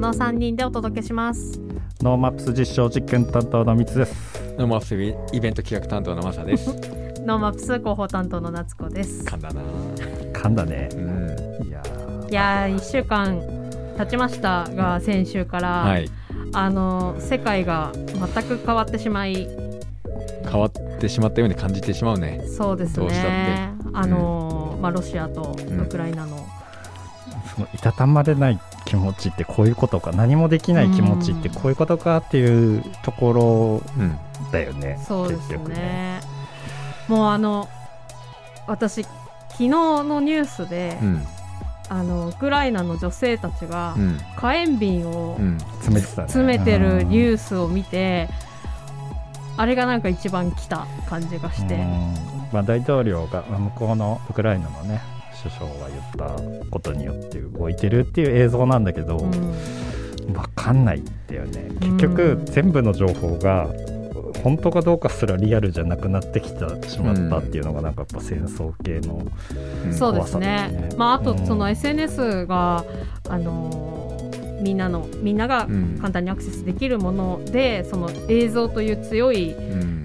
の3人でお届けしますノーマップス実証実験担当の三つです。ノーマップスイベント企画担当のマサです。ノーマップス広報担当の夏子です噛んだな。噛んだねう。ん。いやーいやー1週間経ちましたが先週から、はい。あの世界が全く変わってしまい変わってしまったように感じてしまうね。そうですねあの、まあ、ロシアとうんウクライナの、そのいたたまれない気持ちってこういうことか何もできない気持ちってこういうことかっていうとこうん。ろだよね。そうです結局ねもうあの私昨日のニュースで、うん。あのウクライナの女性たちがうん。火炎瓶をうん。詰めてたね。詰めてるニュュースを見て、あれがなんか一番来た感じがして、まあ、大統領がまあ向こうのウクライナのね首相が言ったことによって動いてるっていう映像なんだけど、うん。わかんないんだよね。結局、うん。全部の情報が本当かどうかすらリアルじゃなくなってきてしまったっていうのがなんかやっぱ戦争系の、うん。そうですね。ねまあ、あとうん。その SNS が、あのーみんなのみんながうん。簡単にアクセスできるもので、その映像という強いうん。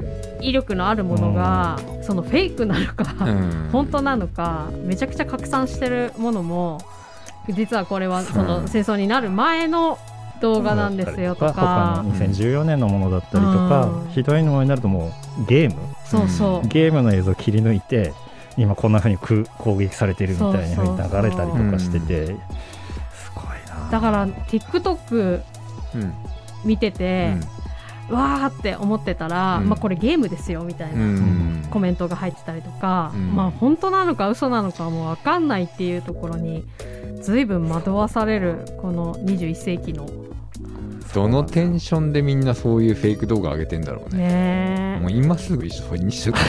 威力のあるものが、そのフェイクなのか、うん。本当なのかめちゃくちゃ拡散してるものも実はこれはそのうん戦争になる前の動画なんですよと他かの2014年のものだったりとか、うん。ひどいのになるともうゲーム。そうそう、ゲームの映像を切り抜いて今こんな風にく攻撃されてるみたいな風に流れたりとかしててすごいな。だから TikTok うん。見てて、わーって思ってたら、うんまあこれゲームですよみたいな、うん。コメントが入ってたりとか、うんまあ本当なのか嘘なのかも分かんないっていうところに随分惑わされるこの21世紀のどのテンションでみんなそういうフェイク動画上げてんだろうね。ねもう今すぐ一緒にしとく。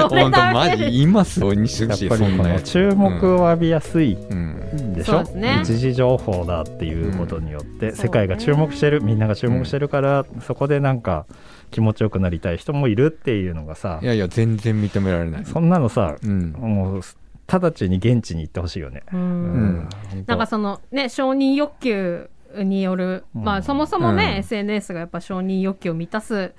本当マジ今すぐにしとくし、やっぱそんなりこの。注目を浴びやすいうん。でしょ、ね一時情報だっていうことによって、ん世界が注目してるみんなが注目してるから、そこでなんか気持ちよくなりたい人もいるっていうのがさいやいや、全然認められない。そんなのさうん。もう直ちに現地に行ってほしいよね。ううんん。なんかそのね承認欲求による、うん。まあそもそもね、うん。SNS がやっぱ承認欲求を満たす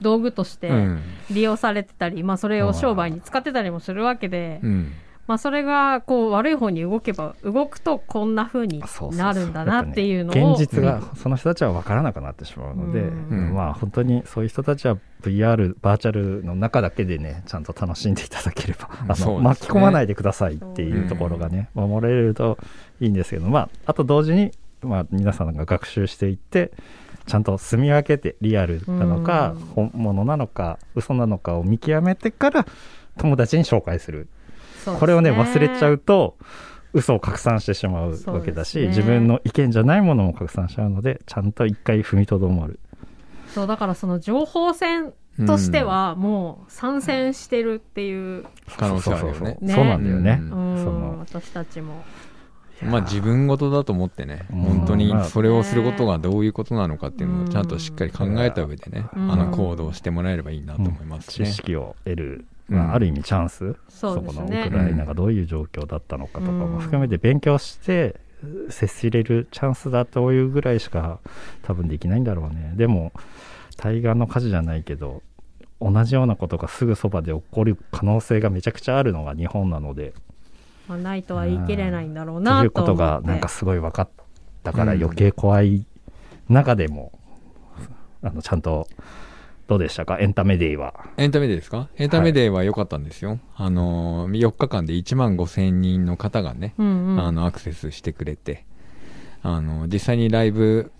道具としてうん。利用されてたり、まあそれを商売に使ってたりもするわけで、うん。まあそれがこう悪い方に動けば動くとこんな風にそうそうそう。なるんだなっていうのをやっぱね現実がその人たちは分からなくなってしまうので、うん。まあ本当にそういう人たちは VR バーチャルの中だけでねちゃんと楽しんでいただければあの、そうですね。巻き込まないでくださいっていうところがね、守れるといいんですけどまああと同時に、まあ、皆さんが学習していってちゃんと住み分けてリアルなのか、うん。本物なのか嘘なのかを見極めてから友達に紹介する。そうですこれをね忘れちゃうと嘘を拡散してしまうわけだし、ね。自分の意見じゃないものも拡散しちゃうのでちゃんと一回踏みとどまる。そうだからその情報戦としてはもう参戦してるっていう、可能性あるよね。ねそうなんだよね、うんうん。その私たちもまあ自分事だと思ってね、うん。本当にまあそれをすることがどういうことなのかっていうのをちゃんとしっかり考えた上でね、うん。あの行動してもらえればいいなと思います知ね。識を得る、うん。まあ、ある意味チャンス、そうですね。このウクライナがどういう状況だったのかとかうんも含めて勉強して接しれるチャンスだというぐらいしか多分できないんだろうね。でも対岸の火事じゃないけど同じようなことがすぐそばで起こる可能性がめちゃくちゃあるのが日本なのでまあ、ないとは言い切れないんだろうとないうことがなんかすごい分かったから余計怖い中でも、あのちゃんとどうでしたか？エンタメデイは。エンタメデーですか？エンタメデーは良かったんですよ。あの、4日間で1万5千人の方がね、うんうん。あの、アクセスしてくれて、あの、実際にライブ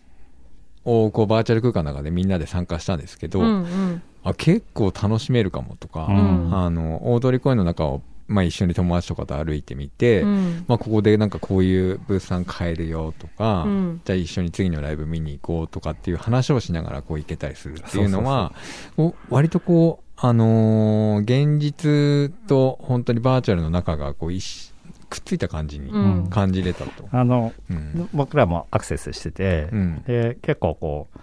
をこうバーチャル空間の中でみんなで参加したんですけど、うんうん。あ結構楽しめるかもとか、うん。あの、大通公園の中を、まあ、一緒に友達とかと歩いてみて、うん。まあ、ここでなんかこういうブースさん買えるよとか、うん。じゃあ一緒に次のライブ見に行こうとかっていう話をしながらこう行けたりするっていうのは、割とこう、あのー現実と本当にバーチャルの中がこう一しくっついた感じにうん。感じれたと。あのうん。僕らもアクセスしてて、うん。で結構こう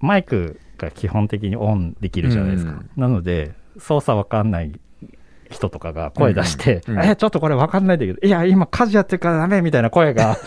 マイクが基本的にオンできるじゃないですか、うん。なので操作わかんない人とかが声出して、うんうんえ、ちょっとこれわかんないんだけど、いや、今家事やってるからダメみたいな声が、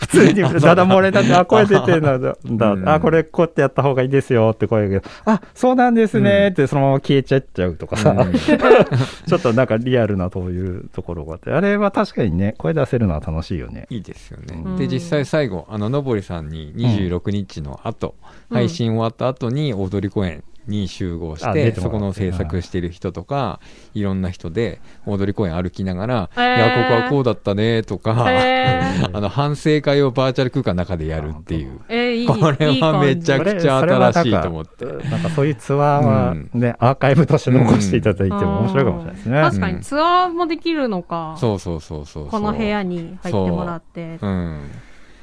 普通にダダ漏れだって、あ、声出てるんだ、だうん。あ、これこうやってやった方がいいですよって声が、あ、そうなんですねってそのまま消えちゃっちゃうとかさ、うん。ちょっとなんかリアルなそういうところがあって、あれは確かにね、声出せるのは楽しいよね。いいですよね。うん。で、実際最後、あの、のぼりさんに26日の後、うん。配信終わった後に大通公園に集合して、そこの制作してる人とか、いろんな人で大通公園歩きながら、いや、ここはこうだったね、とか、へ あの、反省会をバーチャル空間の中でやるっていう。これはめちゃくちゃ新しいと思って。なんかそういうツアーはね、アーカイブとして残していただいても面白いかもしれないですね。確かにツアーもできるのか、そうそうそうそうそう。この部屋に入ってもらって。うん。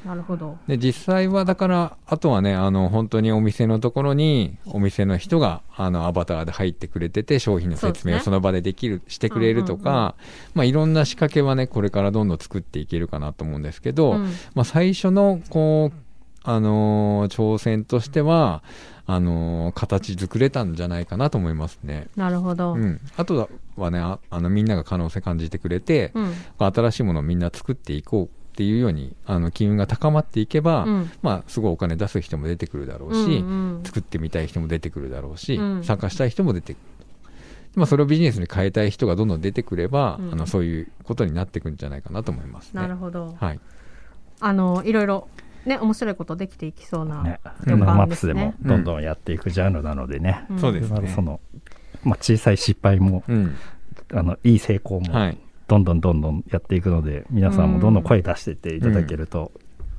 なるほど。で、実際はだから、あとはね、あの、本当にお店のところに、お店の人が、あの、アバターで入ってくれてて、商品の説明をその場でできる、してくれるとうんうんか、まあ、いろんな仕掛けはね、これからどんどん作っていけるかなと思うんですけど、うん。まあ、最初の、こう、あのー挑戦としては、あのー形作れたんじゃないかなと思いますね。なるほど、うん。あとはね、ああの、みんなが可能性感じてくれて、うん。新しいものをみんな作っていこうっていうように、あの、機運が高まっていけば、うんまあ、すごいお金出す人も出てくるだろうし、うんうん作ってみたい人も出てくるだろうし、うん参加したい人も出てくる。まあ、それをビジネスに変えたい人がどんどん出てくれば、うんあの、そういうことになっていくんじゃないかなと思いますね。なるほど、はい。あのいろいろね面白いことできていきそうなね、旅マップスでもどんどんやっていくジャンルなのでね。うんそうですねその、まあ、小さい失敗も、うん。あの、いい成功も、はい。どんどんどんどんやっていくので、皆さんもどんどん声出していっていただけると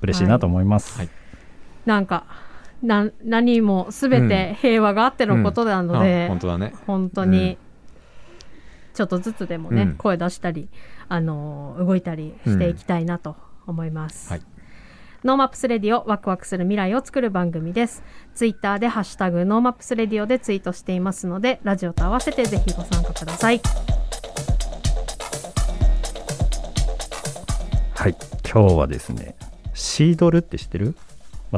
嬉しいなと思います。はいなんかな何も全て平和があってのことなので、あ本当だね。本当にちょっとずつでもね、うん声出したり、あのー動いたりしていきたいなと思います。はい。ノーマップスレディオワクワクする未来を作る番組です。ツイッターでハッシュタグノーマップスレディオでツイートしていますので、ラジオと合わせてぜひご参加ください。はい。今日はですね、シードルって知ってる？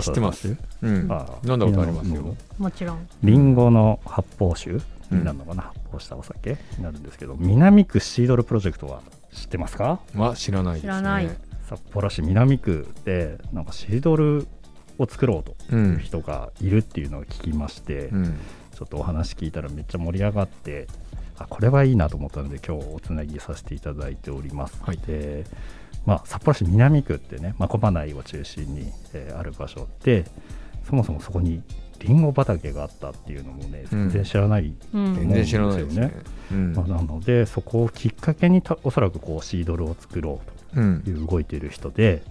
知ってます。うん。あ飲んだことありますよ。もちろん。リンゴの発泡酒？になるのかな、発泡したお酒？になるんですけど、南区シードルプロジェクトは知ってますか？は知らないですね。知らない札幌市南区でなんかシードルを作ろうとう。いうん人がいるっていうのを聞きまして、うん。ちょっとお話聞いたらめっちゃ盛り上がってあこれはいいなと思ったので今日おつなぎさせていただいております、はいでまあ、札幌市南区ってね真駒内を中心に、えーある場所でそもそもそこにリンゴ畑があったっていうのもね全然知らない、うん。全然知らないですね。うん。まあ、なのでそこをきっかけにたおそらくこうシードルを作ろううんという動いている人で、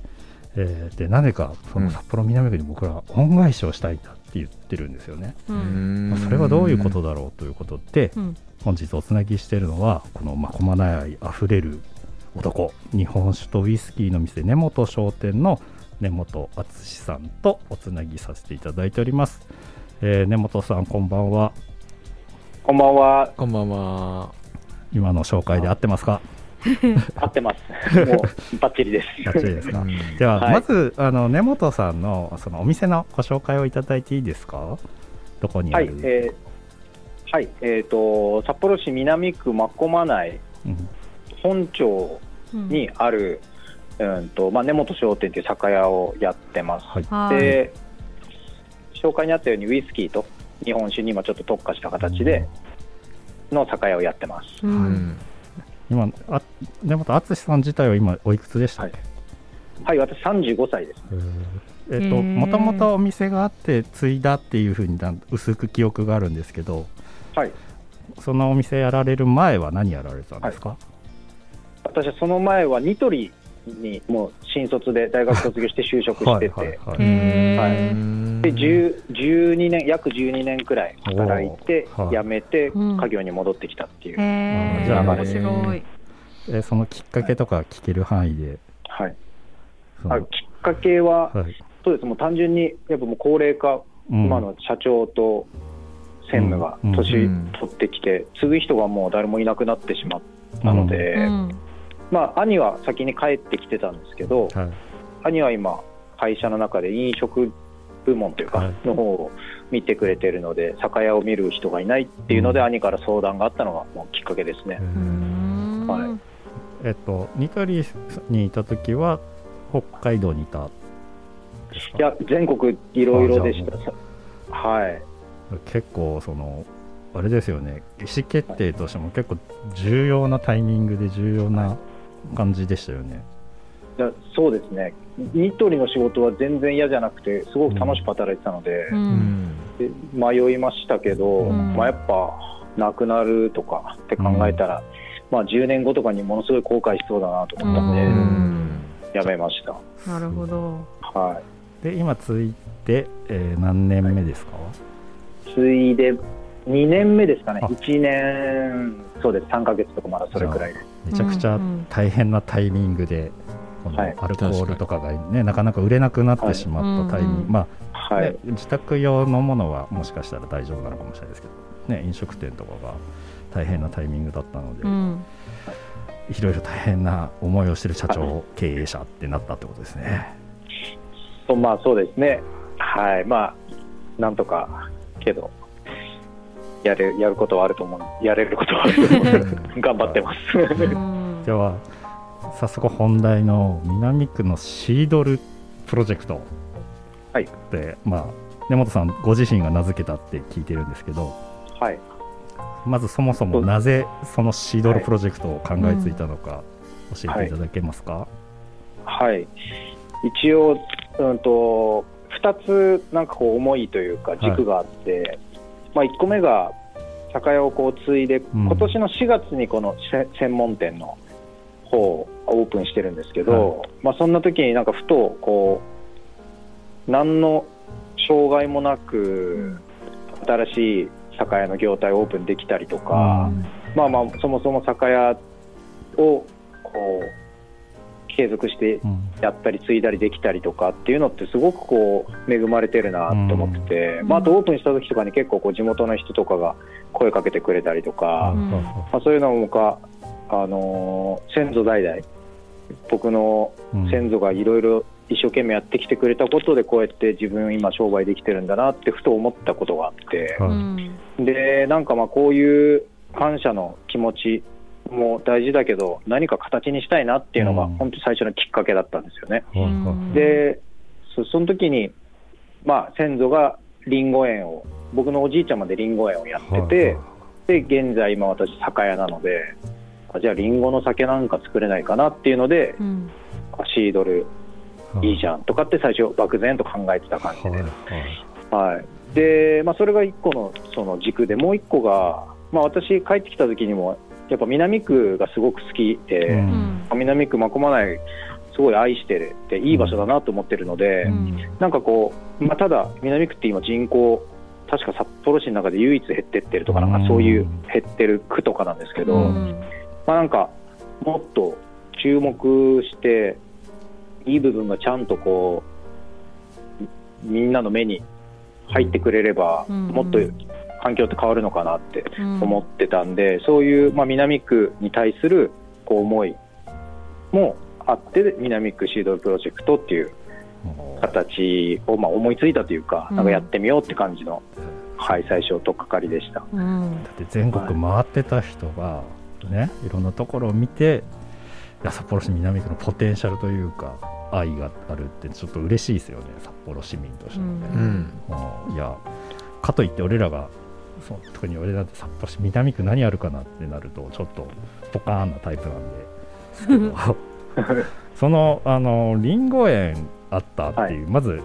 えーでなぜかそうん。の札幌南区に僕ら恩返しをしたいんだって言ってるんですよね、う。うん。んまあそれはどういうことだろうということで、うん。本日おつなぎしているのはこの真駒内愛あふれる男。日本酒とウイスキーの店根本商店の根本敦さんとおつなぎさせていただいております、えー根本さんこんばんは。こんばんは、こんばんは。今の紹介で合ってますか？合ってます。もうバッチリです。バッチリですか？うん。では、はい。まずあの根本さんのそのお店のご紹介をいただいていいですか？どこにあはいる、、えーはい、えっ、と札幌市南区真駒内うん。本町うんにある、うんとまあ根本商店という酒屋をやってます。はい。はい。で、紹介にあったようにウイスキーと日本酒に今ちょっと特化した形での酒屋をやってます。う。うんん今あ根本敦さん自体は今おいくつでしたっけ、はい、私35歳です。えっ、ともともとお店があって継いだっていうふうに薄く記憶があるんですけどはい、そのお店やられる前は何やられてたんですか、私はその前はニトリにもう新卒で大学卒業して就職してて。はいはいはい。へはい。ーで10 12年約12年くらい働いて辞めてうん家業に戻ってきたっていう、へー。じゃあ面白い。えーそのきっかけとか聞ける範囲で、はい。あきっかけは、はい。そうです。もう単純にやっぱもう高齢化、うん。今の社長と専務がうん。年うん。取ってきて、継ぐ人がもう誰もいなくなってしまったので、うん。まあ、兄は先に帰ってきてたんですけど、はい。兄は今会社の中で飲食部門というか、はい。の方を見てくれてるので酒屋を見る人がいないっていうので、うん。兄から相談があったのがもうきっかけですね。う。ん。はい。えっとニトリにいた時は北海道にいたいや全国いろいろでした。はい。結構そのあれですよね。意思決定としても結構重要なタイミングで重要な感じでしたよね。いやそうですね、ニトリの仕事は全然嫌じゃなくて、すごく楽しく働いてたので、ううん。んで迷いましたけど、うん。まあ、やっぱ、なくなるとかって考えたら、まあ、10年後とかにものすごい後悔しそうだなと思ったんで、うん。やめました。なるほど。はで今ついて、えー何年目ですか、い、次いで2年目ですかね、あ。1年、そうです、3ヶ月とか、まだそれくらいで。めちゃくちゃ大変なタイミングで、このはい。アルコールとかがねなかなか売れなくなってしまったタイミング、まあ、はい。ね、自宅用のものはもしかしたら大丈夫なのかもしれないですけど、ね、飲食店とかが大変なタイミングだったので、うん。いろいろ大変な思いをしてる社長、経営者ってなったってことですね。そうまあ、そうですね、はい、まあ、なんとか、けど、やれやることはあると思う、やれることはあると思う。頑張ってます。うん。では早速本題の南区のシードルプロジェクト。はい。で、まあ、根本さんご自身が名付けたって聞いてるんですけど。はい。まずそもそもなぜそのシードルプロジェクトを考えついたのか教えていただけますか、はい、一応、うん、と2つなんかこう思いというか軸があって、まあ、1個目が酒屋をこう継いで、ん。今年の4月にこのせ専門店の方をオープンしてるんですけど、まあ、そんな時になんかふとこう何の障害もなく新しい酒屋の業態をオープンできたりとか、まあまあそもそも酒屋をこう継続してうん。やったり継いだりできたりとかっていうのってすごくこう恵まれてるなと思ってて、うん。まあ、あとオープンした時とかに結構こう地元の人とかが声かけてくれたりとか、うん。まあ、そういうのもか、あのー先祖代々僕のうん。先祖がいろいろ一生懸命やってきてくれたことでこうやって自分今商売できてるんだなってふと思ったことがあって。でなんかまあこういう感謝の気持ちも大事だけど何か形にしたいなっていうのがうん。本当に最初のきっかけだったんですよね。はいはいでそその時にまあ先祖がりんご園を僕のおじいちゃんまでりんご園をやってて、で現在今私酒屋なのであじゃありんごの酒なんか作れないかなっていうのでうん。あシードルい。いじゃゃんとかって最初漠然と考えてた感じで。はいはいはい、で、まあ、それが1個のその軸で、もう1個が、まあ、私、帰ってきた時にも、やっぱ南区がすごく好きで、うん。南区、真駒内、すごい愛してるって、いい場所だなと思ってるので、うん。なんかこう、まあ、ただ、南区って今、人口、確か札幌市の中で唯一減ってってるとか、なんかそういう減ってる区とかなんですけど、うん。まあ、なんか、もっと注目して、いい部分がちゃんとこう、みんなの目に入ってくれれば、うん。もっと環境って変わるのかなってうん。思ってたんで、そういう、まあ、南区に対するこう思いもあって、南区シードルプロジェクトっていう形をまあ思いついたというか、うん。なんかやってみようって感じの、はい、最初、とっかかりでした。うん。だって全国回ってた人がねいろんなところを見ていや札幌市南区のポテンシャルというか愛があるってちょっと嬉しいですよね札幌市民としてもね、うんうん。うん。いやかといって俺らがそう。特に俺だって札幌市南区何あるかなってなるとちょっとポカーンなタイプなんで。その あのリンゴ園あったっていう、まず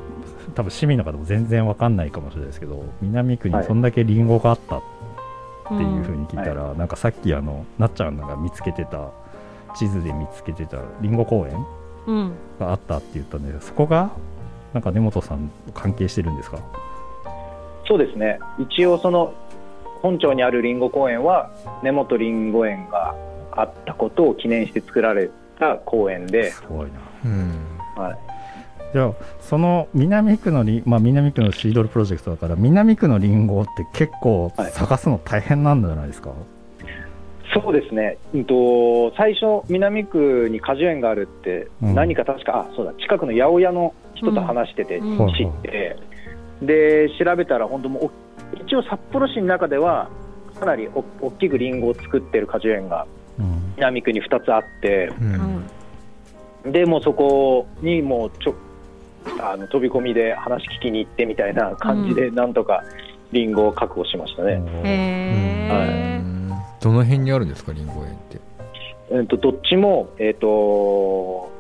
多分市民の方も全然わかんないかもしれないですけど南区にそんだけリンゴがあったっていうふうに聞いたら、なんかさっきあのなっちゃんが見つけてた地図で見つけてたリンゴ公園うんがあったって言ったんでそこがなんか根本さん関係してるんですか？そうですね。一応その本町にあるりんご公園は根本りんご園があったことを記念して作られた公園で、すごいな。うん。はい、じゃあその南区のリン、まあ、南区のシードルプロジェクトだから南区のリンゴって結構はい探すの大変なんじゃないですか、そうですね、うんと、最初、南区に果樹園があるって、うん。何か確か、あそうだ、近くの八百屋の人と話してて、うん。知って、で調べたら本当も一応札幌市の中ではかなりお大きくリンゴを作ってる果樹園がうん。南区に2つあってううん。んでもうそこにもうちょあの飛び込みで話聞きに行ってみたいな感じでなんとかリンゴを確保しましたね。うん。どの辺にあるんですかリンゴ園って？えっとどっちも、えっと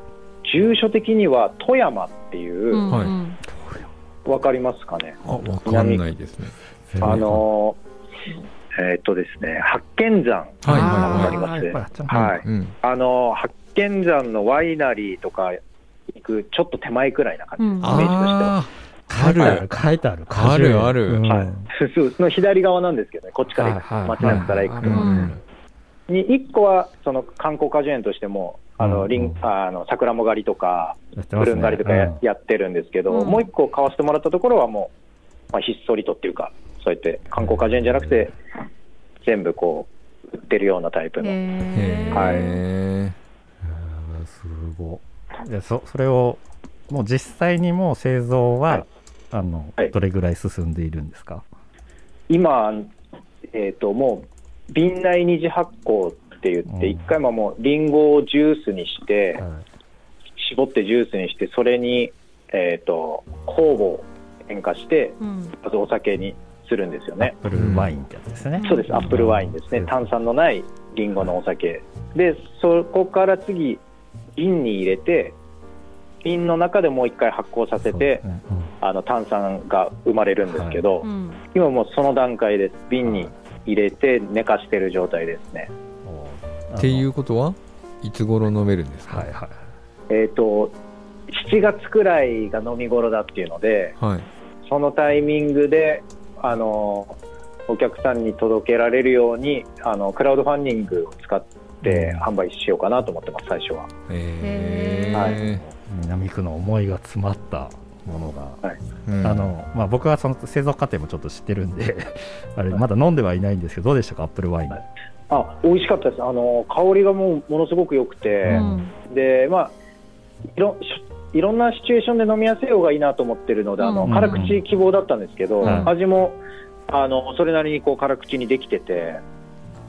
住所的には富山っていう、うん。はい。うん。わかりますかね？あわかんないですねあのえっとですね八犬山はい。はいわはいかります？はい。うん。あの八犬山のワイナリーとか行くちょっと手前くらいな感じ、うん。イメージとしては。あある書いてある。あるある。うん。はい、そうその左側なんですけどね、こっちから行く、はい。はい街中から行くと、に1個はその観光果樹園としても、あのうん。リンあの桜も狩りとか、ブルーン狩りとかや,、うん。やってるんですけど、うん。もう1個買わせてもらったところはもう、まあ、ひっそりとっていうか、そうやって観光果樹園じゃなくて、全部こう、売ってるようなタイプの、へへー。はいすごい。でそそれをもう実際にもう製造は、はい。あのはい。どれぐらい進んでいるんですか、今、えー、ともう瓶内二次発酵って言って、うん。一回ももうリンゴをジュースにして、はい。絞ってジュースにして、それに、えー、と酵母を変化して、うん。まずお酒にするんですよね。アップルワインってやつですね、そうです、アップルワインですね、うん。炭酸のないリンゴのお酒。で、そこから次、瓶に入れて、瓶の中でもう一回発酵させて、ね。うん。あの炭酸が生まれるんですけど、うん。今もうその段階です、瓶に入れて寝かしてる状態ですね。おっていうことはいつ頃飲めるんですか？はいはい。えっ、と、7月くらいが飲み頃だっていうので、はい。そのタイミングで、あのお客さんに届けられるようにあのクラウドファンディングを使って販売しようかなと思ってます、最初は。えはー南区の思いが詰まったものが、うん。あのまあ、僕はその製造過程もちょっと知ってるんで あれまだ飲んではいないんですけどどうでしたか？アップルワイン、あ美味しかったです、あの香りがもうものすごく良くて、うん。でまあいろしいろんなシチュエーションで飲みやすい方がいいなと思ってるので、あのうん。辛口希望だったんですけど、うん。味もあのそれなりにこう辛口にできてて、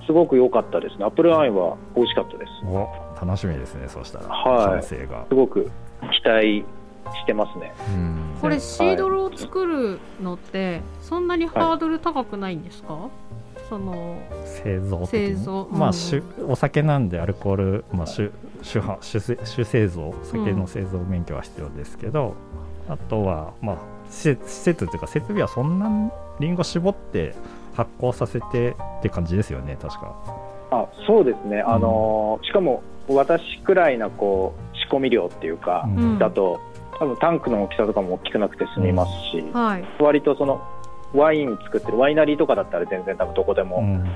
すごく良かったですね、アップルワインは美味しかったです。お楽しみですねそうしたら、はい。完成が。すごく期待してますね。うん。これシードルを作るのってそんなにハードル高くないんですか、その製造的に？製造うん。まあ、酒お酒なんでアルコール、まあ、酒酒販酒製酒製造酒の製造免許は必要ですけど、あとは、まあ、施設施設っていうか設備はそんなにリンゴ絞って発酵させてって感じですよね確か。あそうですね、あのしかも私くらいなこう仕込み量っていうか、うん。うん。だと多分タンクの大きさとかも大きくなくて済みますし、はい。割とそのワイン作ってるワイナリーとかだったら全然多分どこでもうん。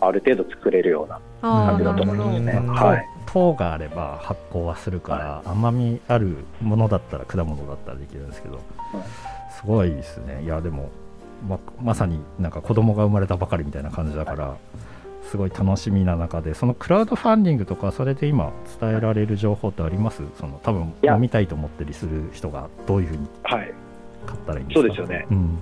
ある程度作れるような感じだと思いますね。うんはい、糖があれば発酵はするから、甘みあるものだったら果物だったらできるんですけど、すごいですね。いやでもままさになんか子供が生まれたばかりみたいな感じだからすごい楽しみな中でそのクラウドファンディングとかそれで今伝えられる情報ってあります？その多分いや。飲みたいと思ったりする人がどういうふうに？はい、買ったらいいんですか？そうですよね。うん。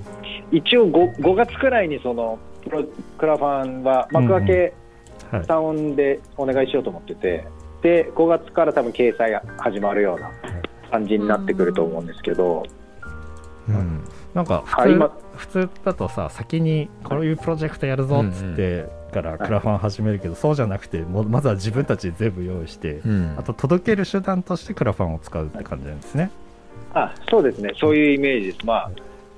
一応 5, 5月くらいにそのプロクラファンは幕開けはい。タウンでお願いしようと思ってて、で5月から多分掲載が始まるような感じになってくると思うんですけど、うん。なんか普通,、普通だとさ先にこういうプロジェクトやるぞっつってからクラファン始めるけど、そうじゃなくてもうまずは自分たちで全部用意して、うん。あと届ける手段としてクラファンを使うって感じなんですね。あそうですね、そういうイメージです、まあ、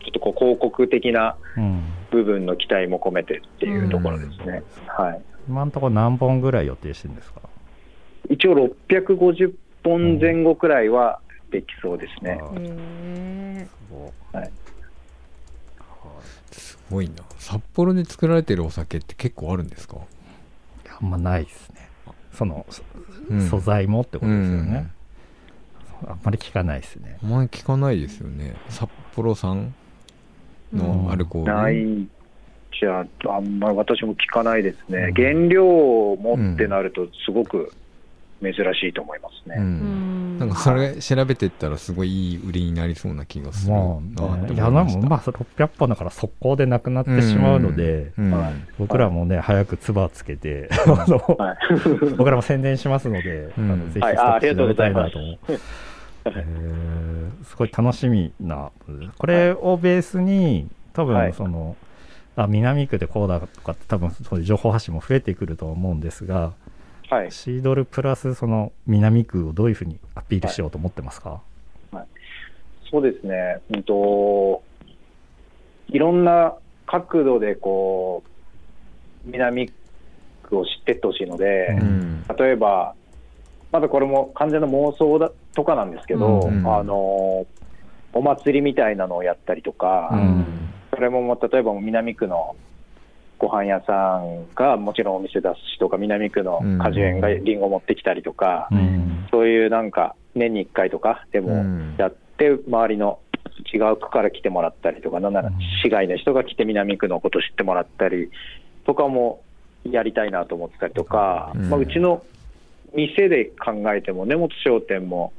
ちょっとこう広告的なうん、部分の期待も込めてっていうところですね。はい。今のところ何本ぐらい予定してるんですか、一応650本前後くらいはできそうですね。あー。へえすごい。はい。すごいな。札幌で作られてるお酒って結構あるんですか、あんまないですね。その、そうん。素材もってことですよね。あんまり聞かないですね。あんまり聞かないですよね。札幌産のアルコール、ないじゃあ、あんまり私も聞かないですね、うん。原料を持ってなると、すごく珍しいと思いますうね。ん。なんかそれ調べてったらすごいいい売りになりそうな気がする。なまって思あね、いやでもまあ600本だから速攻でなくなってしまうので、うん。はい。僕らもね、早く唾つけて、はい。僕らも宣伝しますので、うん。あのぜひはい。ストックあありがとうございたいなと思う。えーすごい楽しみな、これをベースに、多はい。分その、あ南区でこうだとかって、多分そういう情報発信も増えてくると思うんですが、はい、シードルプラスその南区をどういうふうにアピールしようと思ってますか、そうですね、うんと、いろんな角度でこう南区を知ってってほしいので、うん。例えば、まだこれも完全な妄想だとかなんですけど、うん。あのお祭りみたいなのをやったりとか、うん。それももう例えば南区のご飯屋さんがもちろんお店出すしとか、南区の果樹園がリンゴ持ってきたりとか、うん。そういうなんか年に1回とかでうもん。やって、周りの違う区から来てもらったりとか、なんならうん市外の人が来て南区のこと知ってもらったりとかもやりたいなと思ってたりとか、うん。まあ、うちの店で考えても、根本商店も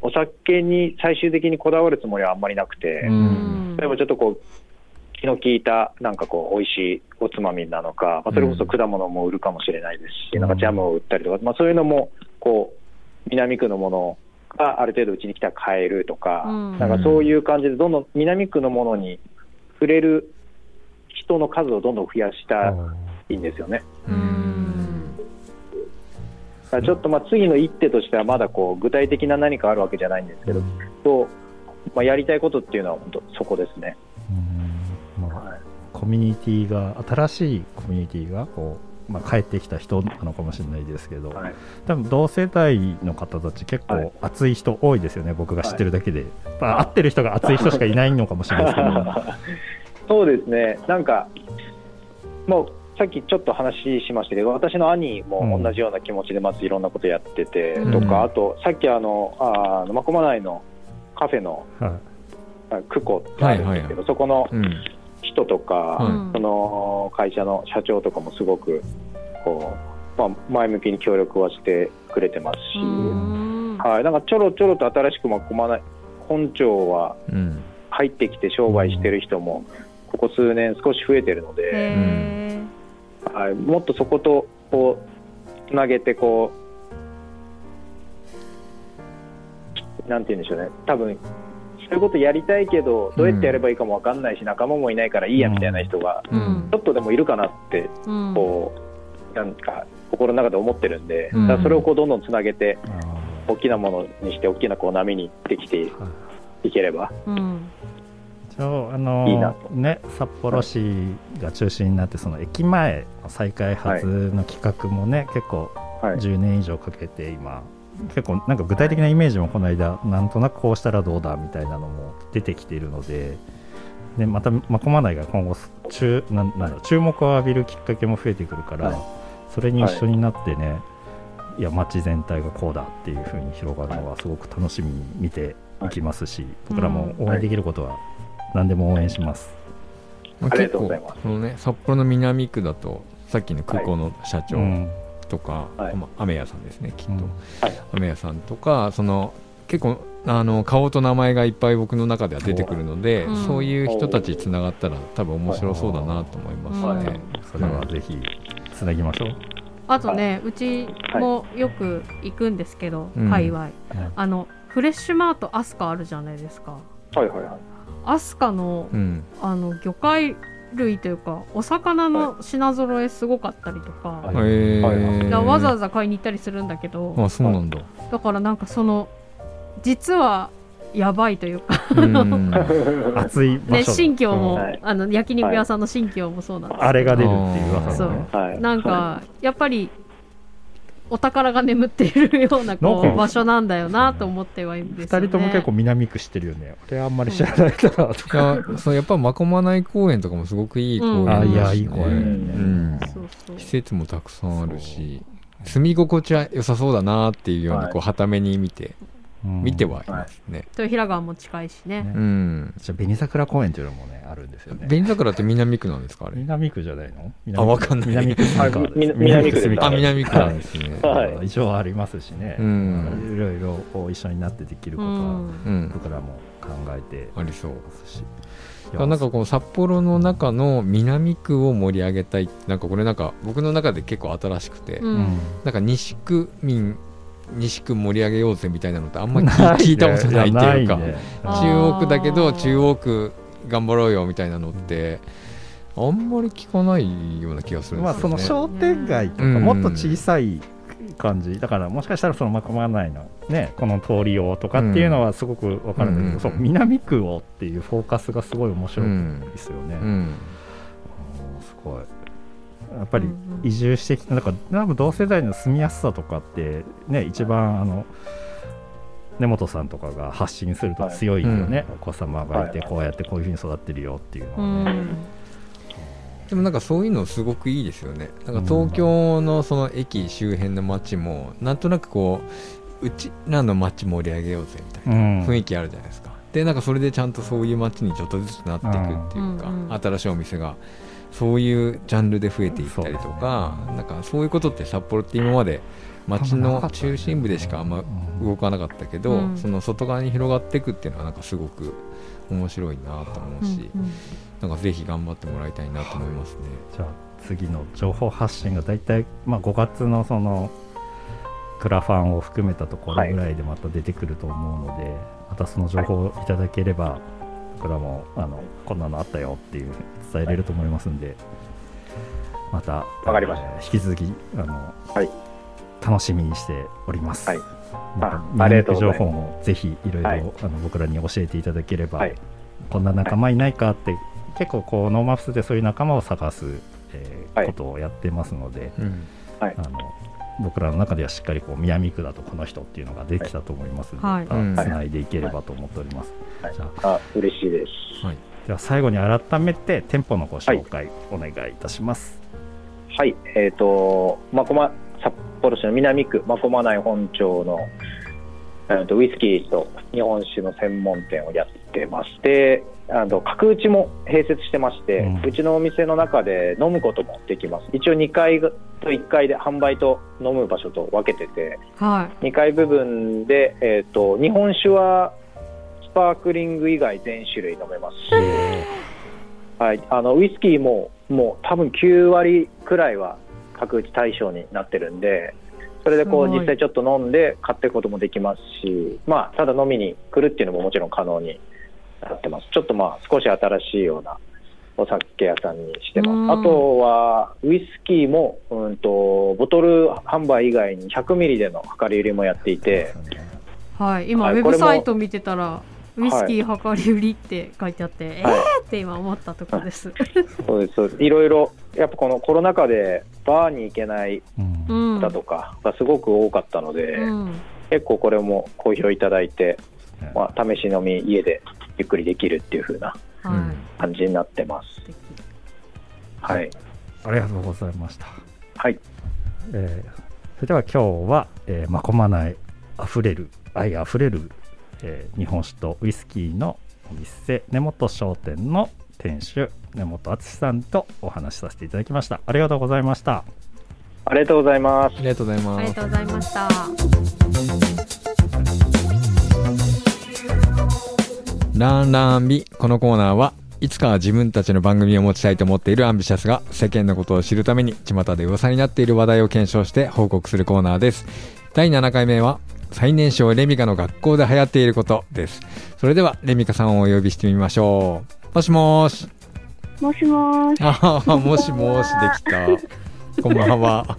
お酒に最終的にこだわるつもりはあんまりなくて、うん。例えばちょっとこう、気の利いたなんかこう美味しいおつまみなのか、まあ、それこそ果物も売るかもしれないですし、うん。なんかジャムを売ったりとか、まあ、そういうのもこう南区のものがある程度うちに来たら買えるとか、うん。なんかそういう感じで、どんどん南区のものに触れる人の数をどんどん増やしたらいいんですよね。うんらちょっとまあ次の一手としては、まだこう具体的な何かあるわけじゃないんですけど、とまあ、やりたいことっていうのは本当そこですね。うん。まあはい。コミュニティが新しいコミュニティがこう、まあ、帰ってきた人なのかもしれないですけど、はい。多分同世代の方たち結はい。構熱い人多いですよね、僕が知ってるだけで、まあ、会ってる人が熱い人しかいないのかもしれないですけど。そうですね、なんか、もうさっきちょっと話しましたけど、私の兄も同じような気持ちで、まずいろんなことやっててうん。とか、うんあと、さっきあの、あー真駒内のカフェのはい。あクコってあるんですけど、そこのうん。人とか、はい。その会社の社長とかもすごくこう、まあ、前向きに協力はしてくれてますし、うん。はい、なんかちょろちょろと新しく真駒内本庁はうん。入ってきて商売してる人も、ここ数年少し増えてるので。へはい、もっとそことこうつなげてこうなんて言うんでしょうね。多分そういうことやりたいけどどうやってやればいいかも分かんないし、仲間もいないからいいやみたいな人がーうん。ちょっとでもいるかなってうん。こうなんか心の中で思ってるんで、うん。だからそれをこうどんどんつなげてあ大きなものにして大きなこう波にできていければうん一応あのいいなと。ね札幌市が中心になってその駅前の再開発の企画もね、結構はい。10年以上かけて今結構なんか具体的なイメージもこの間なんとなくこうしたらどうだみたいなのも出てきているのででまた真駒内が今後注なんな注目を浴びるきっかけも増えてくるから、はい。それに一緒になってね、い、や街全体がこうだっていう風に広がるのはすごく楽しみに見ていきますし、僕らも応援できることは何でも応援します。まありがとうございます。結構このね札幌の南区だとさっきの空港の社長うん。とか、はい。まあ、雨屋さんですねきっと、うん。はい。雨屋さんとかその結構あの顔と名前がいっぱい僕の中では出てくるので、うん。そういう人たちつながったら多分面白そうだなと思いますね。それはぜひつなぎましょう。あとねうちもよく行くんですけどうん。界隈。あのフレッシュマートアスカあるじゃないですか。はいはいはいアスカのうん。あの魚介類というかお魚の品揃えすごかったりとか,、はい。はからわざわざ買いに行ったりするんだけどあそうなんだ。だからなんかその実はやばいというか、うん。熱い場ね、所、新居も、はい。あの焼肉屋さんの新居もそうなんですけどあれが出るっていう噂そう。はい。なんかやっぱりお宝が眠っているようなこう場所なんだよなと思ってはいるんですよね。二人とも結構南区知ってるよね。俺あんまり知らないからといか。やそうやっぱ真駒内公園とかもすごくいい公園うんだし、ね。あいやいい公園うん。施設もたくさんあるし。住み心地は良さそうだなっていうようなはい。こうはために見て。うん見てはいますね。豊平川も近いしね。ね。うん。じゃあ紅桜公園っていうのもねあるんですよね。紅桜って南区なんですかあれ？南区じゃないの？あわかんない。南区。区ですあ、南区なんですね。はい。一応ありますしね、うん。いろいろこう一緒になってできることはうん。うん。僕らも考えてありそう。ますし、なんかこう札幌の中の南区を盛り上げたいってなんかこれなんか僕の中で結構新しくて、うん。うん。なんか西区民西区盛り上げようぜみたいなのってあんまり聞聞いたことないっていうか、ね。中央区だけど中央区頑張ろうよみたいなのってあんまり聞かないような気がするんまあそですよね。の商店街とかうん。もっと小さい感じ。だからもしかしたらそのまこまないのねこの通りをとかっていうのはすごく分かるんだけど、うん。そう南区をっていうフォーカスがすごい面白いですよね、うん。うん。すごいやっぱりうんうん。移住してきたなんか多分同世代の住みやすさとかってね一番あの根本さんとかが発信すると強いよね、お子様がいてはい。こうやってこういうふうに育ってるよっていううのはね、ん。でもなんかそういうのすごくいいですよね。なんか東京のその駅周辺の街もなんとなくこううちらの街盛り上げようぜみたいなうん。雰囲気あるじゃないですか。でなんかそれでちゃんとそういう街にちょっとずつなっていくっていうか、うん。うん。新しいお店がそういうジャンルで増えていったりとか、なんかそういうことって札幌って今まで街の中心部でしかあんま動かなかったけど、うん。その外側に広がっていくっていうのはなんかすごく面白いなと思うし、うんなんかぜひ頑張ってもらいたいなと思いますね。じゃあ次の情報発信が大体、まあ、5月のそのクラファンを含めたところぐらいでまた出てくると思うので、またその情報をいただければ、僕らもあのこんなのあったよっていう伝えれると思いますんでまたわかりました。えー引き続きあの、はい。楽しみにしております。はい。またあありがとう情報もぜひいろいろはい。あの僕らに教えていただければ、はい。こんな仲間いないかって、結構こうノーマップスでそういう仲間を探す、えーはい。ことをやってますので、うん。あの僕らの中ではしっかりこう南区だとこの人っていうのができたと思いますので、はい。つない。でいければと思っております。はい。じゃああ嬉しいです。では最後に改めて店舗のご紹介お願いいたします。はい、えっ、と、まこま、札幌市の南区、まこま内本町の、えーとウイスキーと日本酒の専門店をやってまして、あの角打ちも併設してまして、ううんちのお店の中で飲むこともできます。一応2階と1階で販売と飲む場所と分けてて、は2階部分で、えー、と日本酒はスパークリング以外全種類飲めますし、はい、あのウイスキーももう多分9割くらいは角打ち対象になってるんでそれでこう実際ちょっと飲んで買っていくこともできますし、まあ、ただ飲みに来るっていうのももちろん可能になってます。ちょっとまあ少し新しいようなお酒屋さんにしてうん。ますあとはウイスキーも、うん、とボトル販売以外に100ミリでの量り売りもやっていて、い、はい、今、ウェブサイト見てたらウイスキー量り売りって書いてあって、えはい。ーって今思ったとこです。そうですそうです。いろいろやっぱこのコロナ禍でバーに行けないうん。うん、方とかがすごく多かったので、うん、結構これも好評いただいて、ね。まあ、試し飲み家でゆっくりできるっていう風な感じになってます。素敵。はい、ありがとうございました。はい、えーそれでは今日は、えー、まこまないあふれる愛あふれる、えー日本酒とウイスキーのお店根本商店の店主根本敦さんとお話しさせていただきましたありがとうございましたありがとうございますあ。りがとうございますありがとうございました。ランランビこのコーナーはいつかは自分たちの番組を持ちたいと思っているアンビシャスが世間のことを知るために巷で噂になっている話題を検証して報告するコーナーです第7回目は最年少レミカの学校で流行っていることです。それではレミカさんをお呼びしてみましょう。もしもーし。もしもーし。ああもしもーしできた。こんばんは。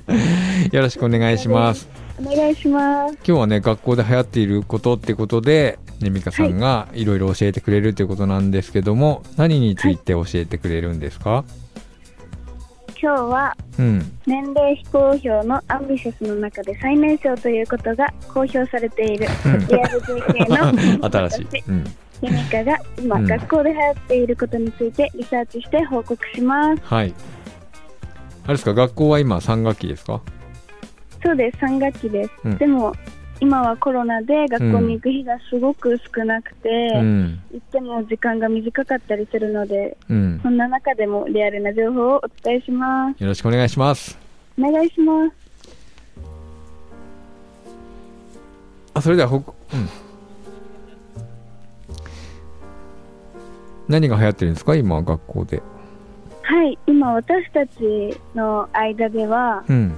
よろしくお願いします。お願いします。今日はね学校で流行っていることってことでねみかさんがい。ろいろ教えてくれるということなんですけども、何について教えてくれるんですか、今日はうん。年齢非公表のアンビシャスの中で最年少ということが公表されているうん。リアル JK の 新しい、うん、ユニカが今、うん。学校で流行っていることについてリサーチして報告します。はい。あれですか学校は今3学期ですか？そうです、3学期です。うん。でも、今はコロナで学校に行く日がすごく少なくて、うん。行っても時間が短かったりするので、うん。そんな中でもリアルな情報をお伝えします。よろしくお願いします。お願いします。あ、それではほ、うん。何が流行ってるんですか？今、学校で。はい、今私たちの間では、うん。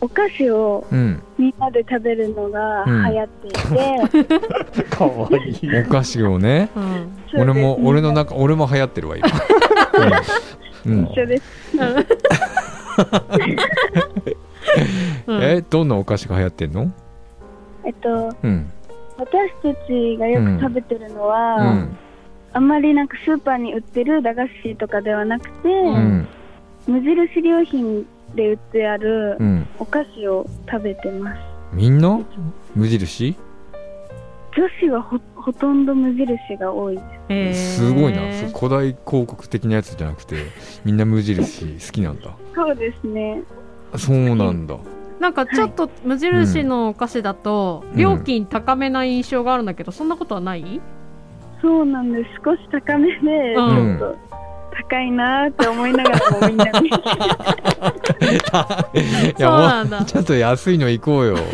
お菓子をうん。みんなで食べるのが流行っていて、かわいいお菓子をね。うん俺も、俺の中、俺も流行ってるわ、今。うん。うん一緒です。うんえ、どんなお菓子が流行ってんの？えっと、うん。私たちがよく食べてるのは、うん。あんまりなんかスーパーに売ってる駄菓子とかではなくて、うん。無印良品で売ってあるうん。お菓子を食べてます。みんな？無印？女子はほほとんど無印が多いです。ごいな。古代広告的なやつじゃなくて、みんな無印好きなんだ。そうですね。そうなんだ。なんかちょっと無印のお菓子だとうん料金高めな印象があるんだけど、そんなことはない？そうなんです。少し高めで、ちうんょっと高いなーって思いながらもみんな いそうなんだもうちょっと安いの行こうよ。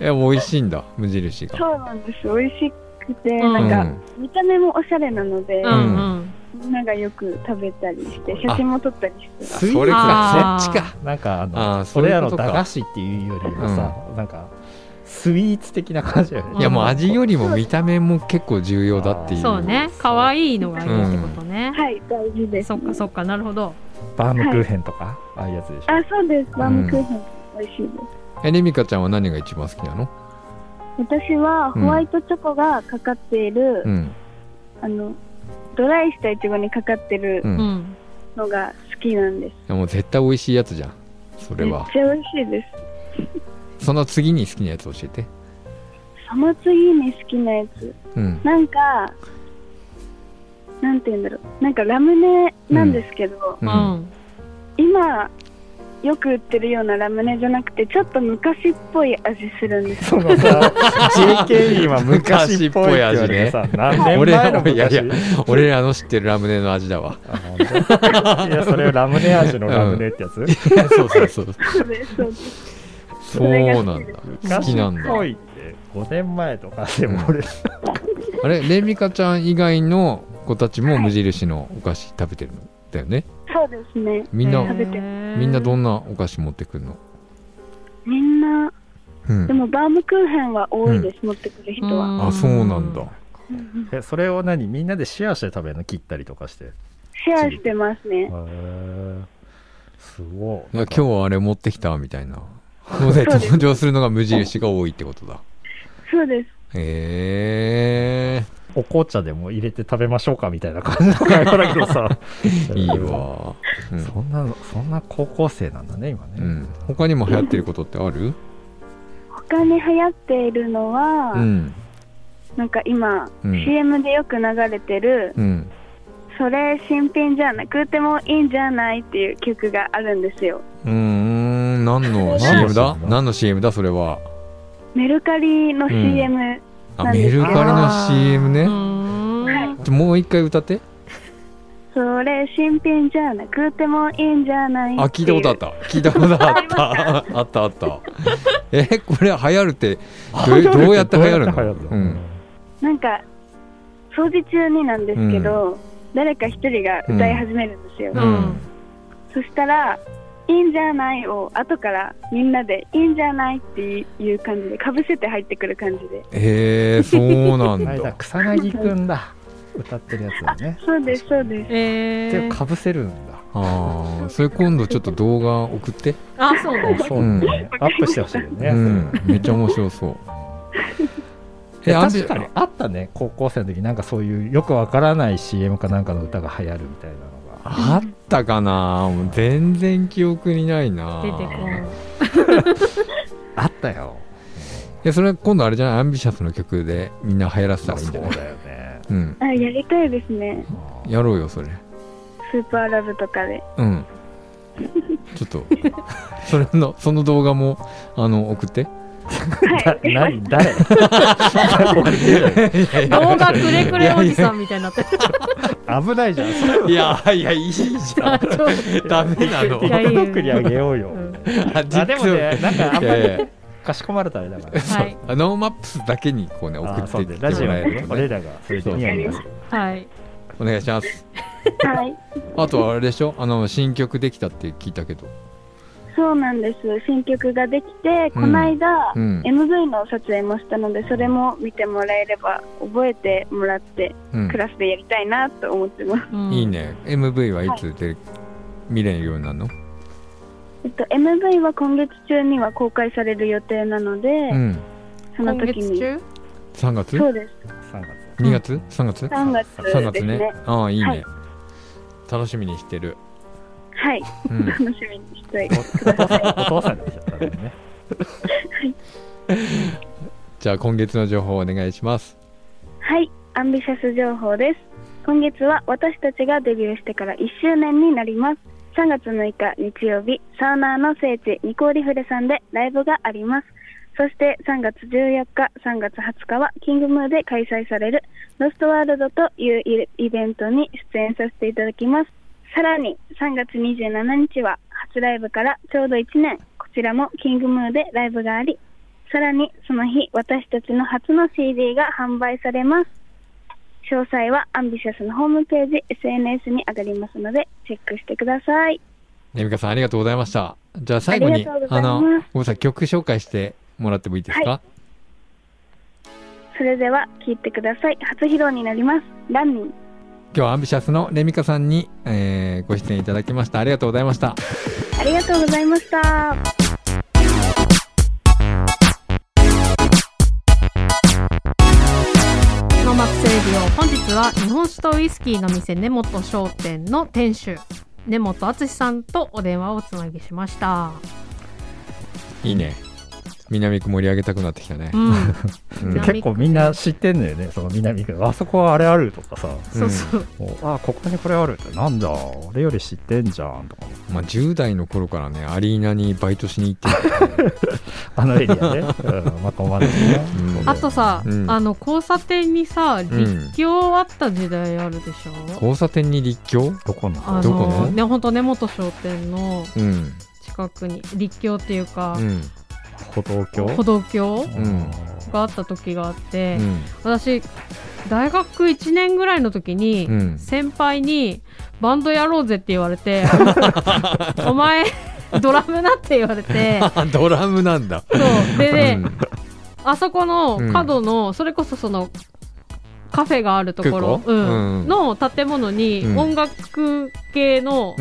いや、もう美味しいんだ、無印が。そうなんです。美味しくて、うんなんか、うん見た目もおしゃれなので、うんうんみんながよく食べたりして、写真も撮ったりして。それあか、ーそっちか。なんかあのあーそれらの駄菓子っていうよりもさ、なんかスイーツ的な感じだよねいや、もう味よりも見た目も結構重要だっていう。そうね可愛いのがいいってことね、はい、大事です。そっかそっかなるほどバームクーヘンとか、ああいうやつでしょあ、そうです。バームクーヘン、美味しいです。え、レミカちゃんは何が一番好きなの？私はホワイトチョコがかかっている、うん。あの、ドライしたイチゴにかかってるう。うんんのが好きなんです。いやもう絶対美味しいやつじゃん。それめっは。ちゃ美味しいです。その次に好きなやつ教えて。その次に好きなやつ。うん。なんか、なんて言うんだろう。なんかラムネなんですけど、う。うんん今、よく売ってるようなラムネじゃなくて、ちょっと昔っぽい味するんです。そのさ JK は昔っぽいって言われてさ 何年前の昔？俺らいやいや俺らの知ってるラムネの味だわ。いやそれラムネ味のラムネってやつ、そうそうそう。そうです、そうです。そうなんだ。好昔きなんだ。っぽいって5年前とかでも俺、あれ、レミカちゃん以外の子たちも無印のお菓子食べてるんだよね？そうですね。みんな、みんなどんんなお菓子持ってくるの？みんな、うんで。もバームクーヘンは多いです、持ってくる人は。あ、そうなんだ。えそれを何？みんなでシェアして食べるの？切ったりとかしてへシェアしてますね。えすごいいや今日はあれ持ってきたみたいなのでそうです登場するのが無印が多いってことだ。そうです。へえお紅茶でも入れて食べましょうかみたいな感じ の会話だけどさー、いいわ。うんそんなそんな高校生なんだね今ね、うん。他にも流行ってることってある？他に流行っているのは、うん。なんか今、うん CM でよく流れてる、うん。それ新品じゃなくてもいいんじゃないっていう曲があるんですよ。うーん、何の CM だ？何の CM だ？それは。メルカリの CM、あ、なんですよメルカリの CM うね。もう一回歌って。それ新品じゃなくてもいいんじゃない？あ、聞いたことあった。聞いたことあった。あったあった。え、これ流行るって、どうどうやって流行るの？どうん。なんか、掃除中になんですけど、誰か一人が歌い始めるんですよ。ううんんそしたら、いいんじゃないを後からみんなでいいんじゃないっていう感じでかぶせて入ってくる感じで。へえ、そうなんだ。だ。草薙くんだ。歌ってるやつだね。そうですそうです。えかぶせるんだ。ああ、それ今度ちょっと動画送って。あそうねそうね、アップしてほしいよね、うん、めっちゃ面白そう。え確かにあったね。高校生の時なんかそういうよくわからない CM かなんかの歌が流行るみたいなのが。あったかな？もう全然記憶にないな。出てこん。あったよ。いや、それ今度あれじゃない？アンビシャスの曲でみんな流行らせたらいいんじゃない？そうだよね。うん。あやりたいですね。やろうよ、それ。スーパーラブとかで。うん。ちょっとそれのその動画もあの送って。はい。何誰？動画くれくれおじさんみたいになってる。危ないじゃん。いやいやいいじゃん。ダメなの。TikTok にあげようよ、うん。ああでもねなんかあんまりかしこまれだから。はい。あノーマップスだけにこうね送ってってもらえるとね。ね俺らがそれでニヤニヤす。るはい。お願いします。はい。あとはあれでしょ？あの新曲できたって聞いたけどそうなんです。新曲ができて、この間、うん。MV の撮影もしたので、それも見てもらえれば、覚えてもらって、うん。クラスでやりたいなと思ってます。うん。いい。ね。MV はいつで見れるようになるの？えっと、MV は今月中には公開される予定なので、うん。その今時に。月中？3月？そうです。3月。2月？3月？3月3月ね。ですね。ああいいね、はい。楽しみにしてる、はい。うん、楽しみにしてください。お父さんでしょ多分ねじゃあ今月の情報お願いしますはい、アンビシャス情報です。今月は私たちがデビューしてから1周年になります。3月6日日曜日、サウナーの聖地ニコーリフレさんでライブがあります。そして3月14日、3月20日はキングムーで開催されるロストワールドというイイベントに出演させていただきます。さらに3月27日は初ライブからちょうど1年、こちらもキングムーでライブがあり、さらにその日私たちの初の CD が販売されます。詳細はアンビシャスのホームページ SNS に上がりますのでチェックしてください。ねみかさんありがとうございました。じゃあ最後にありがとうございます。のごめんなさい曲紹介してもらってもいいですか、はそれでは聴いてください。初披露になります。 Runnin'今日はアンビシャスのレミカさんに、えーご出演いただきました。ありがとうございました。ありがとうございました。ノーマップスレディオ本日は日本酒とウイスキーの店根本商店の店主根本敦さんとお電話をおつなぎしました。いいね南区盛り上げたくなってきたね。う、ん、うん。南結構みんな知ってんのよねその南区。あそこはあれあるとかさ。そうそう。あここにこれあるってなんだ。俺より知ってんじゃんとか。まあ、10代の頃からねアリーナにバイトしに行ってたからねあのエリアね、うん、まとまるね、うん。あとさ、うん。あの交差点にさ立教あった時代あるでしょ？交差点に立教？どこの？あどこの？のね本当根本商店のうん。近くに。立教っていうか、うん歩道橋歩道橋うん。があった時があって、うん。私大学1年ぐらいの時に、うん。先輩にバンドやろうぜって言われて お前ドラムなって言われて。ドラムなんだ。そう。でね、うん。あそこの角の、それこそそのカフェがあるところ、うん。うん。の建物にうん。音楽系の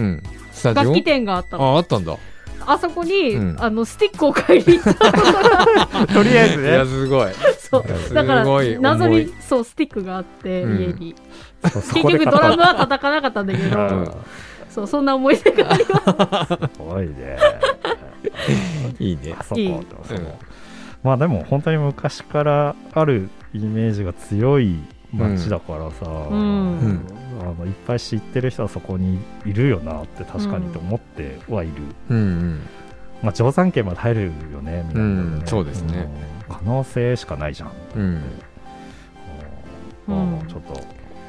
楽器店があったの、ああったんだあそこに、うん。あのスティックを買いに行った とりあえずいやねすごい。そう。すだからごい謎重い。にそうスティックがあって、うん。家に。結局ドラムは叩かなかったんだけど、うん。そうそんな思い出があります。すごいね。いいね。あそこいいそうまあでも本当に昔からあるイメージが強い街だからさ、んあのいっぱい知ってる人はそこにいるよなって確かにと思ってはいる、うん。うん。まあ定山県まで入るよねみたいなね、うん。そうですね。うん。可能性しかないじゃん、うん。まあうん。ちょっと、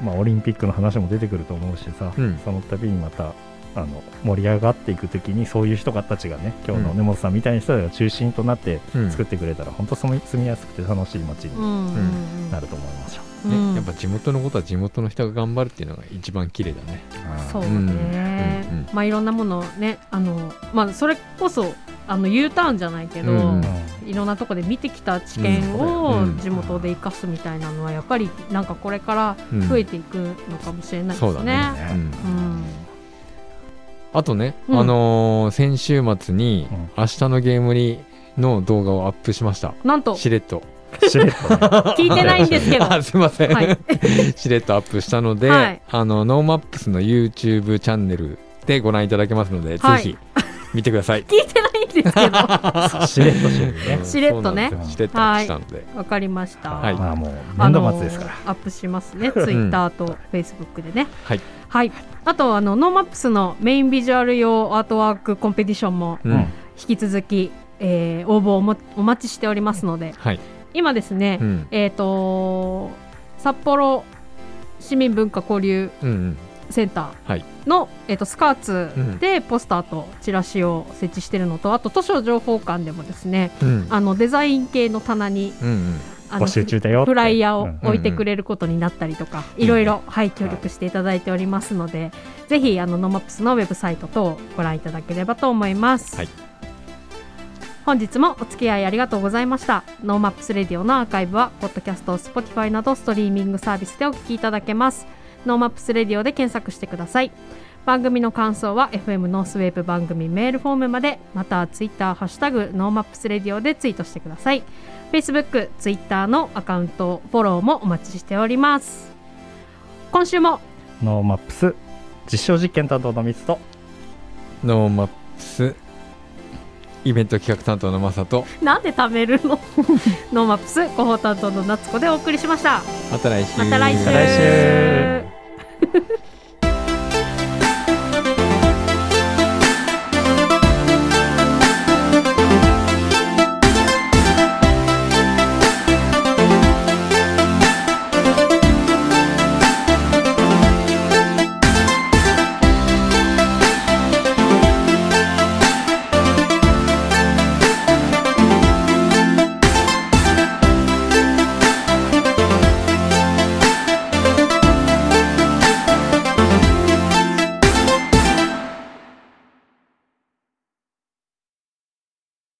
まあ、オリンピックの話も出てくると思うしさ、うん。その度にまたあの盛り上がっていく時にそういう人たちがね今日のうん根本さんみたいな人が中心となってうん。作ってくれたら、本当住み住みやすくて楽しい街にうん。うん。うん。なると思います。よ。うん。ね、やっぱ地元のことは地元の人が頑張るっていうのが一番綺麗だね。そうね、うん。うんうん。まあいろんなものをねあのまあそれこそあの U ターンじゃないけど、うん。いろんなとこで見てきた知見うをん。地元で生かすみたいなのはやっぱりなんかこれからうん。増えていくのかもしれないですそうだね。ね。うん。うん。あとね、うん。あのー先週末にうん。明日のゲームにの動画をアップしました。なんと。しれっと。しれっとね。聞いてないんですけど。あ、すいません。はい。しれっとアップしたので、はい。あの、 NoMaps の YouTube チャンネルでご覧いただけますので、はい。ぜひ見てください。聞いてないんですけど。しれっとしれっとね。しれっとしたので、わかりました、はい。まあもう年度末ですから。アップしますね。ツイッターとフェイスブックでね。はい。はい。あとあの NoMaps のメインビジュアル用アートワークコンペティションも引き続き、えー応募をもお待ちしておりますので。はい、今ですね、うん。えっ、と札幌市民文化交流うんうん。センタはい。ーの、えー、と SCARTS うん。でポスターとチラシを設置しているのとあと図書情報館でもですねうん。あのデザイン系の棚にうんうん。あの募集中だよって。フライヤーをうん。置いてくれることになったりとか、いろいろ、はい、協力していただいておりますので、ぜひあの NoMaps のウェブサイト等ご覧いただければと思います。はい本日もお付き合いありがとうございました。 NoMaps Radio のアーカイブは、ポッドキャスト、スポティファイなどストリーミングサービスでお聞きいただけます。 NoMaps Radio で検索してください。番組の感想は FM ノースウェーブ番組メールフォームまで、またツイッターハッシュタグ NoMaps Radio でツイートしてください。Facebook、Twitter のアカウントフォローもお待ちしております。今週も NoMaps 実証実験担当のミツとNoMaps イベント企画担当のマサとなんで貯めるの？NoMaps 広報担当の夏子でお送りしました。また来週。また来週。